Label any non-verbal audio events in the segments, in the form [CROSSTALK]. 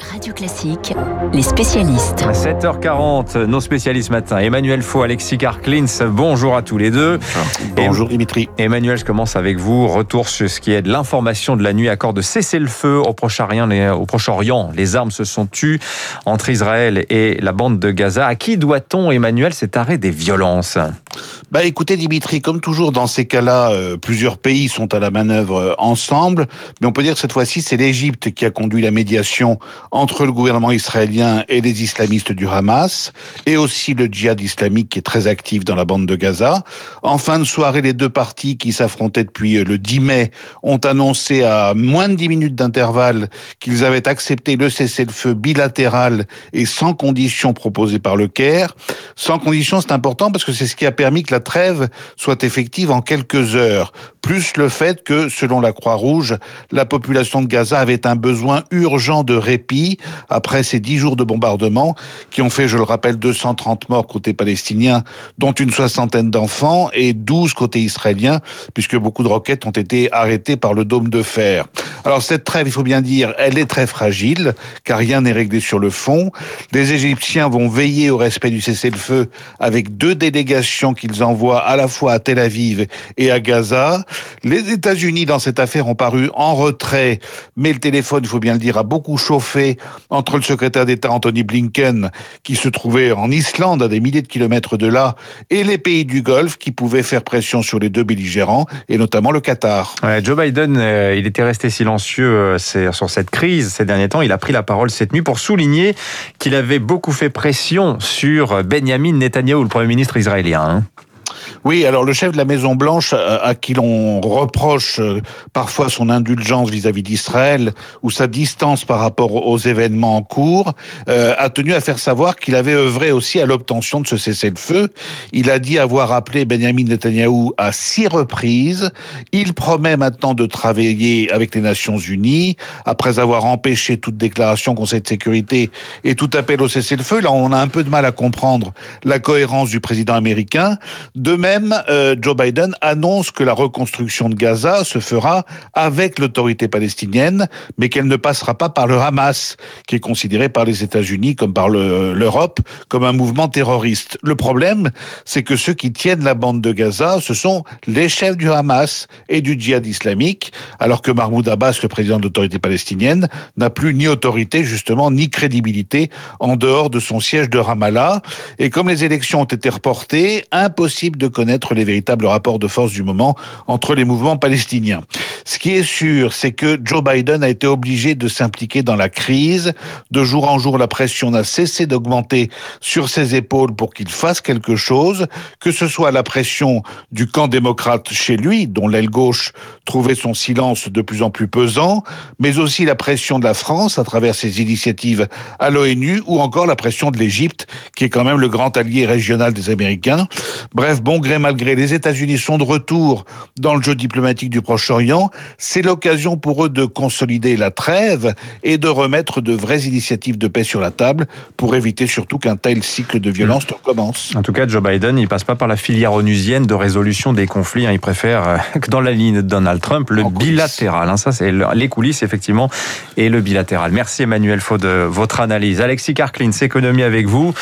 Radio Classique, les spécialistes. 7h40, nos spécialistes matin. Emmanuel Faux, Alexis Karklins, bonjour à tous les deux. Bonjour Dimitri. Emmanuel, je commence avec vous. Retour sur ce qui est de l'information de la nuit. Accord de cesser le feu au Proche-Orient. Au Proche-Orient. Les armes se sont tues entre Israël et la bande de Gaza. À qui doit-on, Emmanuel, cet arrêt des violences? Bah écoutez Dimitri, comme toujours dans ces cas-là, euh, plusieurs pays sont à la manœuvre euh, ensemble, mais on peut dire que cette fois-ci c'est l'Égypte qui a conduit la médiation entre le gouvernement israélien et les islamistes du Hamas, et aussi le djihad islamique qui est très actif dans la bande de Gaza. En fin de soirée, les deux parties qui s'affrontaient depuis euh, le 10 mai ont annoncé à moins de 10 minutes d'intervalle qu'ils avaient accepté le cessez-le-feu bilatéral et sans conditions proposées par le Caire. Sans conditions, c'est important parce que c'est ce qui a permis que la trêve soit effective en quelques heures, plus le fait que, selon la Croix-Rouge, la population de Gaza avait un besoin urgent de répit après ces dix jours de bombardement qui ont fait, je le rappelle, 230 morts côté palestinien, dont une soixantaine d'enfants et 12 côté israélien, puisque beaucoup de roquettes ont été arrêtées par le dôme de fer. Alors cette trêve, il faut bien dire, elle est très fragile, car rien n'est réglé sur le fond. Les Égyptiens vont veiller au respect du cessez-le-feu avec deux délégations qu'ils envoient à la fois à Tel Aviv et à Gaza. Les États-Unis, dans cette affaire, ont paru en retrait, mais le téléphone, il faut bien le dire, a beaucoup chauffé entre le secrétaire d'État Anthony Blinken, qui se trouvait en Islande, à des milliers de kilomètres de là, et les pays du Golfe, qui pouvaient faire pression sur les deux belligérants, et notamment le Qatar. Joe Biden, euh, il était resté silencieux euh, sur cette crise ces derniers temps. Il a pris la parole cette nuit pour souligner qu'il avait beaucoup fait pression sur Benjamin Netanyahu, le Premier ministre israélien. Oui, alors le chef de la Maison Blanche, euh, à qui l'on reproche euh, parfois son indulgence vis-à-vis d'Israël ou sa distance par rapport aux événements en cours, euh, a tenu à faire savoir qu'il avait œuvré aussi à l'obtention de ce cessez-le-feu. Il a dit avoir appelé Benjamin Netanyahou à six reprises. Il promet maintenant de travailler avec les Nations Unies après avoir empêché toute déclaration Conseil de sécurité et tout appel au cessez-le-feu. Là, on a un peu de mal à comprendre la cohérence du président américain. De même, euh, Joe Biden annonce que la reconstruction de Gaza se fera avec l'autorité palestinienne, mais qu'elle ne passera pas par le Hamas, qui est considéré par les États-Unis comme par l'Europe comme un mouvement terroriste. Le problème, c'est que ceux qui tiennent la bande de Gaza, ce sont les chefs du Hamas et du djihad islamique, alors que Mahmoud Abbas, le président de l'autorité palestinienne, n'a plus ni autorité, justement, ni crédibilité en dehors de son siège de Ramallah. Et comme les élections ont été reportées, impossible de connaître les véritables rapports de force du moment entre les mouvements palestiniens. Ce qui est sûr, c'est que Joe Biden a été obligé de s'impliquer dans la crise. De jour en jour, la pression n'a cessé d'augmenter sur ses épaules pour qu'il fasse quelque chose, que ce soit la pression du camp démocrate chez lui, dont l'aile gauche trouvait son silence de plus en plus pesant, mais aussi la pression de la France à travers ses initiatives à l'ONU, ou encore la pression de l'Égypte, qui est quand même le grand allié régional des Américains. Bref, bon gré mal gré, les États-Unis sont de retour dans le jeu diplomatique du Proche-Orient. C'est l'occasion pour eux de consolider la trêve et de remettre de vraies initiatives de paix sur la table pour éviter surtout qu'un tel cycle de violence mmh. recommence. En tout cas, Joe Biden, il passe pas par la filière onusienne de résolution des conflits. Hein. Il préfère, euh, [LAUGHS] que dans la ligne de Donald Trump, le bilatéral. Hein. Ça, c'est les coulisses, effectivement, et le bilatéral. Merci Emmanuel Faux de votre analyse. Alexis Karklins, économie avec vous.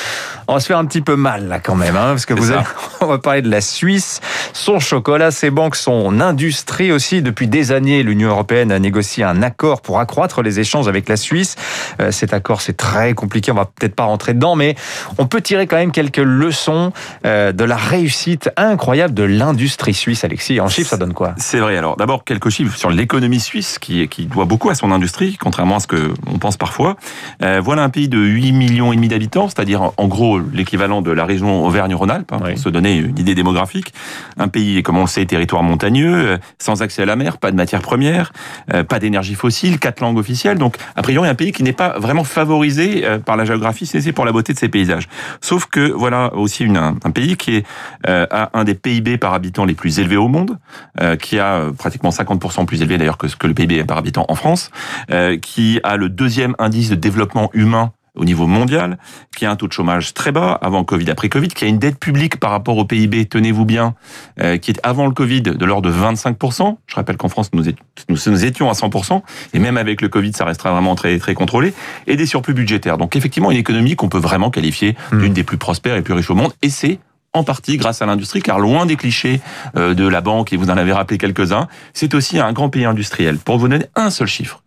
On va se faire un petit peu mal là quand même, hein, parce que vous avez, [LAUGHS] on va parler de la Suisse, son chocolat, ses banques, son industrie aussi. Depuis des années, l'Union européenne a négocié un accord pour accroître les échanges avec la Suisse. Euh, cet accord, c'est très compliqué, on va peut-être pas rentrer dedans, mais on peut tirer quand même quelques leçons euh, de la réussite incroyable de l'industrie suisse, Alexis. En chiffres, ça donne quoi? C'est vrai. Alors d'abord quelques chiffres sur l'économie suisse qui, qui doit beaucoup à son industrie, contrairement à ce que on pense parfois. Euh, voilà un pays de 8 millions et demi d'habitants, c'est-à-dire en gros l'équivalent de la région Auvergne-Rhône-Alpes, hein, pour se donner une idée démographique. Un pays, comme on le sait, territoire montagneux, euh, sans accès à la mer, pas de matières premières, euh, pas d'énergie fossile, quatre langues officielles. Donc, a priori, un pays qui n'est pas vraiment favorisé euh, par la géographie, c'est pour la beauté de ses paysages. Sauf que voilà aussi un pays qui est a un des PIB par habitant les plus élevés au monde, qui a pratiquement 50% plus élevé d'ailleurs que ce que le PIB par habitant en France, qui a le deuxième indice de développement humain au niveau mondial, qui a un taux de chômage très bas avant Covid, après Covid, qui a une dette publique par rapport au PIB, tenez-vous bien, euh, qui est avant le Covid de l'ordre de 25%. Je rappelle qu'en France, nous, nous, étions à 100%, et même avec le Covid, ça restera vraiment très, très contrôlé, et des surplus budgétaires. Donc effectivement, une économie qu'on peut vraiment qualifier hmm. d'une des plus prospères et plus riches au monde, et c'est en partie grâce à l'industrie, car loin des clichés euh, de la banque, et vous en avez rappelé quelques-uns, c'est aussi un grand pays industriel. Pour vous donner un seul chiffre,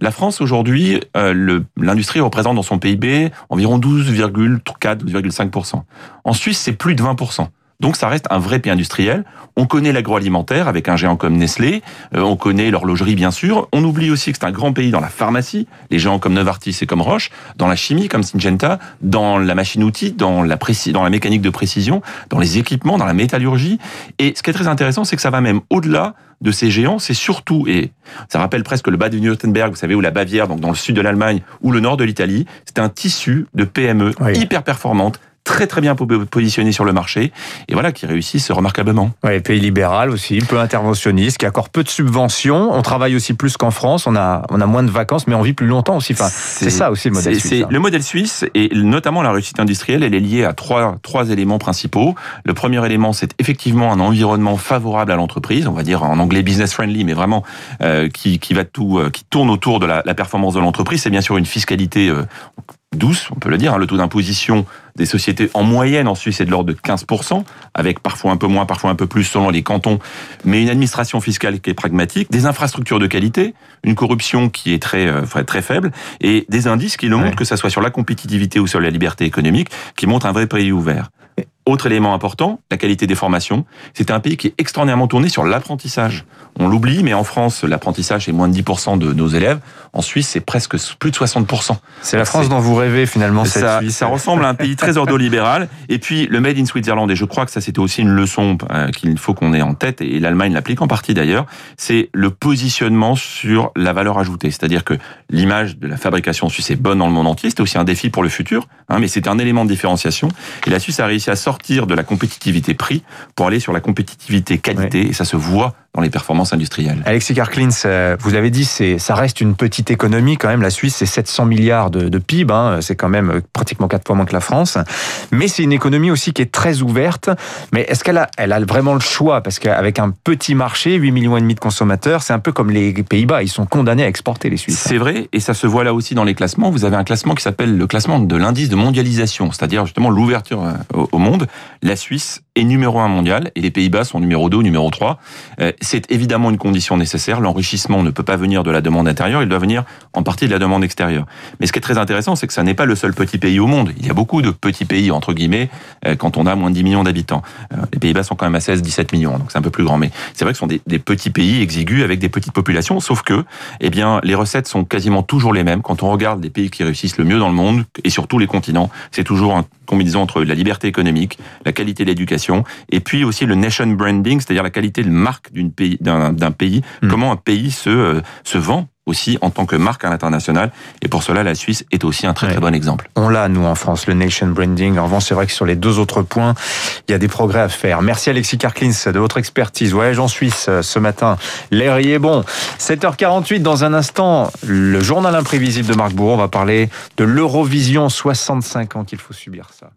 la France aujourd'hui, euh, l'industrie représente dans son PIB environ 12,4, 12,5%. En Suisse, c'est plus de 20%. Donc ça reste un vrai pays industriel. On connaît l'agroalimentaire avec un géant comme Nestlé, euh, on connaît l'horlogerie bien sûr. On oublie aussi que c'est un grand pays dans la pharmacie, les géants comme Novartis et comme Roche, dans la chimie comme Syngenta, dans la machine-outil, dans la, dans la mécanique de précision, dans les équipements, dans la métallurgie. Et ce qui est très intéressant, c'est que ça va même au-delà de ces géants, c'est surtout, et ça rappelle presque le bas de württemberg vous savez, ou la Bavière, donc dans le sud de l'Allemagne, ou le nord de l'Italie, c'est un tissu de PME hyper performantes, très très bien positionné sur le marché et voilà qui réussissent remarquablement. Oui, pays libéral aussi, peu interventionniste, qui accorde peu de subventions. On travaille aussi plus qu'en France, on a on a moins de vacances, mais on vit plus longtemps aussi. Enfin, c'est ça aussi le modèle suisse. Hein. le modèle suisse et notamment la réussite industrielle, elle est liée à trois trois éléments principaux. Le premier élément, c'est effectivement un environnement favorable à l'entreprise, on va dire en anglais business friendly, mais vraiment euh, qui qui va tout euh, qui tourne autour de la, la performance de l'entreprise. C'est bien sûr une fiscalité euh, douce, on peut le dire. Hein, le taux d'imposition des sociétés en moyenne en Suisse est de l'ordre de 15%, avec parfois un peu moins, parfois un peu plus selon les cantons, mais une administration fiscale qui est pragmatique, des infrastructures de qualité, une corruption qui est très euh, très faible, et des indices qui le montrent, que ce soit sur la compétitivité ou sur la liberté économique, qui montrent un vrai pays ouvert. Autre élément important, la qualité des formations. C'est un pays qui est extraordinairement tourné sur l'apprentissage. On l'oublie, mais en France, l'apprentissage est moins de 10% de nos élèves. En Suisse, c'est presque plus de 60%. C'est la France dont vous rêvez finalement. Cette ça, Suisse. ça ressemble à un pays très ordolibéral. Et puis le Made in Switzerland, et je crois que ça c'était aussi une leçon euh, qu'il faut qu'on ait en tête, et l'Allemagne l'applique en partie d'ailleurs, c'est le positionnement sur la valeur ajoutée. C'est-à-dire que l'image de la fabrication suisse est bonne dans le monde entier. C'était aussi un défi pour le futur, hein, mais c'est un élément de différenciation. Et la Suisse a réussi à sortir de la compétitivité prix pour aller sur la compétitivité qualité et ça se voit dans les performances industrielles. Alexis Karklins, euh, vous l'avez dit, ça reste une petite économie quand même. La Suisse, c'est 700 milliards de, PIB, hein. c'est quand même euh, pratiquement quatre fois moins que la France. Mais c'est une économie aussi qui est très ouverte. Mais est-ce qu'elle a, elle a vraiment le choix? Parce qu'avec un petit marché, 8 millions et demi de consommateurs, c'est un peu comme les Pays-Bas. Ils sont condamnés à exporter les Suisses. C'est vrai, et ça se voit là aussi dans les classements. Vous avez un classement qui s'appelle le classement de l'indice de mondialisation, c'est-à-dire justement l'ouverture euh, au monde. La Suisse est numéro un mondial et les Pays-Bas sont numéro 2 ou numéro 3. C'est évidemment une condition nécessaire. L'enrichissement ne peut pas venir de la demande intérieure, il doit venir en partie de la demande extérieure. Mais ce qui est très intéressant, c'est que ça n'est pas le seul petit pays au monde. Il y a beaucoup de petits pays, entre guillemets, euh, quand on a moins de 10 millions d'habitants. Euh, les Pays-Bas sont quand même à 16, 17 millions, donc c'est un peu plus grand. Mais c'est vrai que ce sont des, petits pays exigus avec des petites populations, sauf que, eh bien, les recettes sont quasiment toujours les mêmes. Quand on regarde les pays qui réussissent le mieux dans le monde, et sur tous les continents, c'est toujours une combinaison entre la liberté économique, la qualité de l'éducation, et puis aussi le nation branding, c'est-à-dire la qualité de marque d'un pays, hmm. comment un pays se, euh, se vend aussi en tant que marque à l'international. Et pour cela, la Suisse est aussi un très très bon exemple. On l'a, nous, en France, le nation branding. En revanche, c'est vrai que sur les deux autres points, il y a des progrès à faire. Merci Alexis Karklins de votre expertise. Voyage en Suisse euh, ce matin. L'air y est bon. 7h48, dans un instant, le journal imprévisible de Marc Bourreau. On va parler de l'Eurovision. 65 ans qu'il faut subir ça.